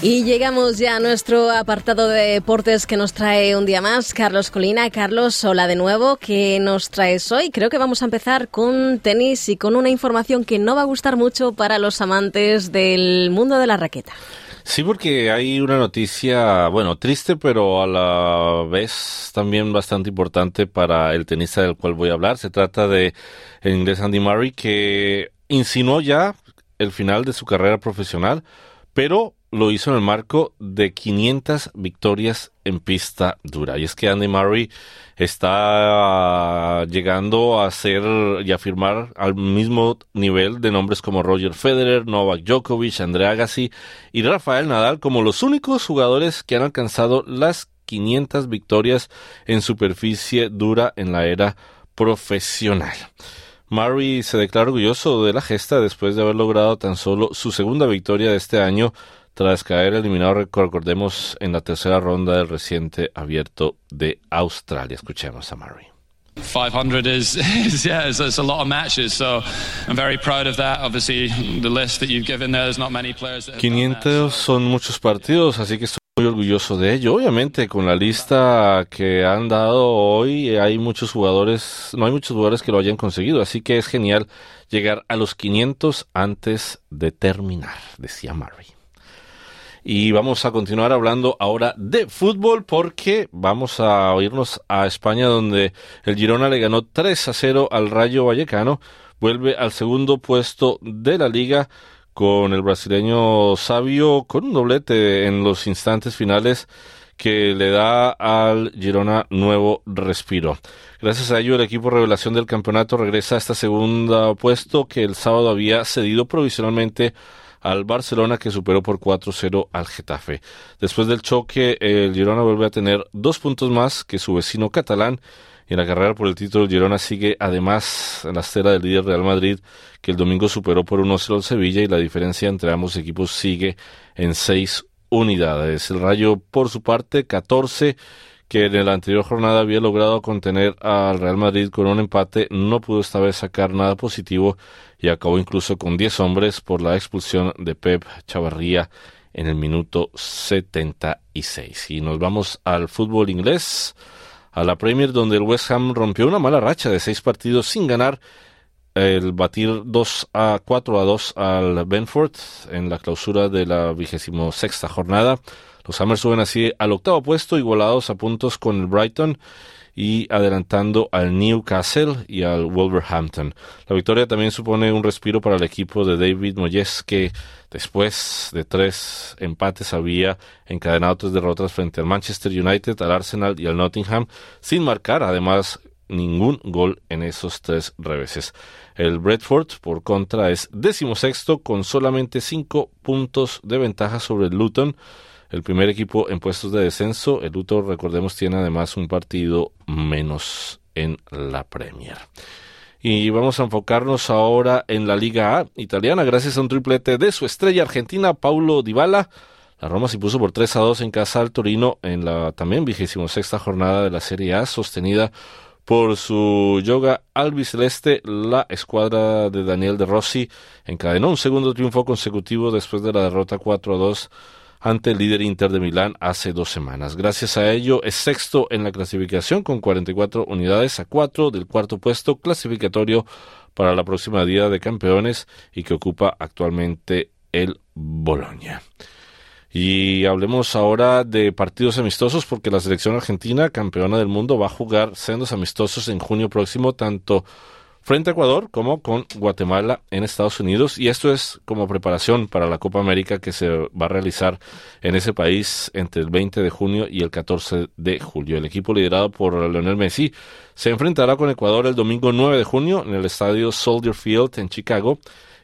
Y llegamos ya a nuestro apartado de deportes que nos trae un día más Carlos Colina. Carlos, hola de nuevo. ¿Qué nos traes hoy? Creo que vamos a empezar con tenis y con una información que no va a gustar mucho para los amantes del mundo de la raqueta. Sí, porque hay una noticia, bueno, triste, pero a la vez también bastante importante para el tenista del cual voy a hablar. Se trata de el inglés Andy Murray, que insinuó ya el final de su carrera profesional, pero lo hizo en el marco de 500 victorias en pista dura. Y es que Andy Murray está llegando a ser y a firmar al mismo nivel de nombres como Roger Federer, Novak Djokovic, André Agassi y Rafael Nadal como los únicos jugadores que han alcanzado las 500 victorias en superficie dura en la era profesional. Murray se declara orgulloso de la gesta después de haber logrado tan solo su segunda victoria de este año tras caer eliminado, recordemos, en la tercera ronda del reciente abierto de Australia. Escuchemos a Murray. 500 is, is yeah, it's, it's, a lot of matches, so I'm very proud of that. Obviously, the list that you've given there, there's not many players. That 500 son muchos partidos, así que estoy muy orgulloso de ello. Obviamente, con la lista que han dado hoy, hay muchos jugadores, no hay muchos jugadores que lo hayan conseguido, así que es genial llegar a los 500 antes de terminar, decía Murray. Y vamos a continuar hablando ahora de fútbol porque vamos a oírnos a España donde el Girona le ganó 3 a 0 al Rayo Vallecano. Vuelve al segundo puesto de la liga con el brasileño Sabio con un doblete en los instantes finales que le da al Girona nuevo respiro. Gracias a ello, el equipo revelación del campeonato regresa a este segundo puesto que el sábado había cedido provisionalmente al Barcelona que superó por 4-0 al Getafe. Después del choque, el Girona vuelve a tener dos puntos más que su vecino catalán y en la carrera por el título, Girona sigue además en la estera del líder Real Madrid, que el domingo superó por 1-0 al Sevilla y la diferencia entre ambos equipos sigue en seis unidades. El Rayo, por su parte, 14 que en la anterior jornada había logrado contener al Real Madrid con un empate, no pudo esta vez sacar nada positivo y acabó incluso con 10 hombres por la expulsión de Pep Chavarría en el minuto 76. Y nos vamos al fútbol inglés, a la Premier, donde el West Ham rompió una mala racha de seis partidos sin ganar el batir 2 a 4 a 2 al Benford en la clausura de la vigésimo sexta jornada. Los Hammers suben así al octavo puesto, igualados a puntos con el Brighton y adelantando al Newcastle y al Wolverhampton. La victoria también supone un respiro para el equipo de David Moyes que después de tres empates había encadenado tres derrotas frente al Manchester United, al Arsenal y al Nottingham sin marcar además ningún gol en esos tres reveses. El Bradford, por contra, es decimosexto con solamente cinco puntos de ventaja sobre el Luton el primer equipo en puestos de descenso. El Luto, recordemos, tiene además un partido menos en la Premier. Y vamos a enfocarnos ahora en la Liga A italiana, gracias a un triplete de su estrella argentina, Paulo Dybala. La Roma se puso por 3 a 2 en casa al Torino en la también vigésimo sexta jornada de la Serie A, sostenida por su yoga albiceleste. La escuadra de Daniel de Rossi encadenó un segundo triunfo consecutivo después de la derrota 4 a 2 ante el líder Inter de Milán hace dos semanas. Gracias a ello es sexto en la clasificación con 44 unidades a 4 del cuarto puesto clasificatorio para la próxima Día de Campeones y que ocupa actualmente el Boloña. Y hablemos ahora de partidos amistosos porque la selección argentina, campeona del mundo, va a jugar sendos amistosos en junio próximo, tanto frente a Ecuador como con Guatemala en Estados Unidos y esto es como preparación para la Copa América que se va a realizar en ese país entre el 20 de junio y el 14 de julio. El equipo liderado por Leonel Messi se enfrentará con Ecuador el domingo 9 de junio en el estadio Soldier Field en Chicago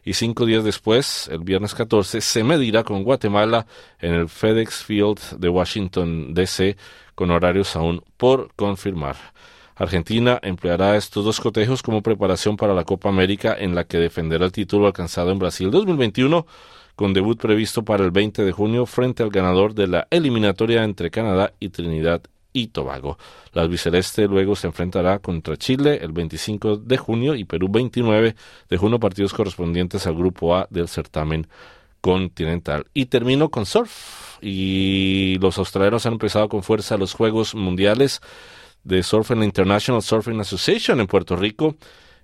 y cinco días después, el viernes 14, se medirá con Guatemala en el FedEx Field de Washington, D.C., con horarios aún por confirmar. Argentina empleará estos dos cotejos como preparación para la Copa América en la que defenderá el título alcanzado en Brasil 2021 con debut previsto para el 20 de junio frente al ganador de la eliminatoria entre Canadá y Trinidad y Tobago. La albiceleste luego se enfrentará contra Chile el 25 de junio y Perú 29 de junio, partidos correspondientes al grupo A del certamen continental. Y termino con surf. Y los australianos han empezado con fuerza los Juegos Mundiales de Surf en la International Surfing Association en Puerto Rico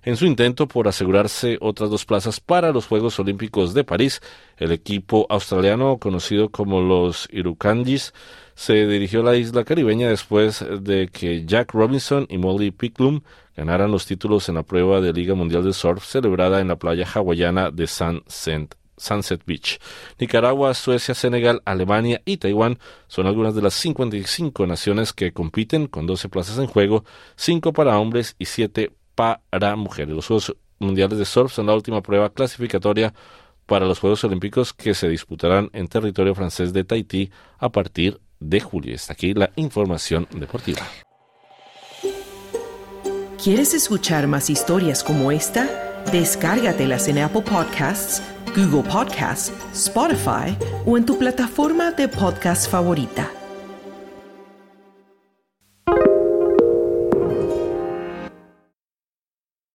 en su intento por asegurarse otras dos plazas para los Juegos Olímpicos de París. El equipo australiano, conocido como los Irukandjis, se dirigió a la isla caribeña después de que Jack Robinson y Molly Picklum ganaran los títulos en la prueba de Liga Mundial de Surf celebrada en la playa hawaiana de Sunset. Sunset Beach. Nicaragua, Suecia, Senegal, Alemania y Taiwán son algunas de las 55 naciones que compiten con 12 plazas en juego, 5 para hombres y 7 para mujeres. Los Juegos Mundiales de Surf son la última prueba clasificatoria para los Juegos Olímpicos que se disputarán en territorio francés de Tahití a partir de julio. Está aquí la información deportiva. ¿Quieres escuchar más historias como esta? Descárgatelas en Apple Podcasts, Google Podcasts, Spotify o en tu plataforma de podcast favorita.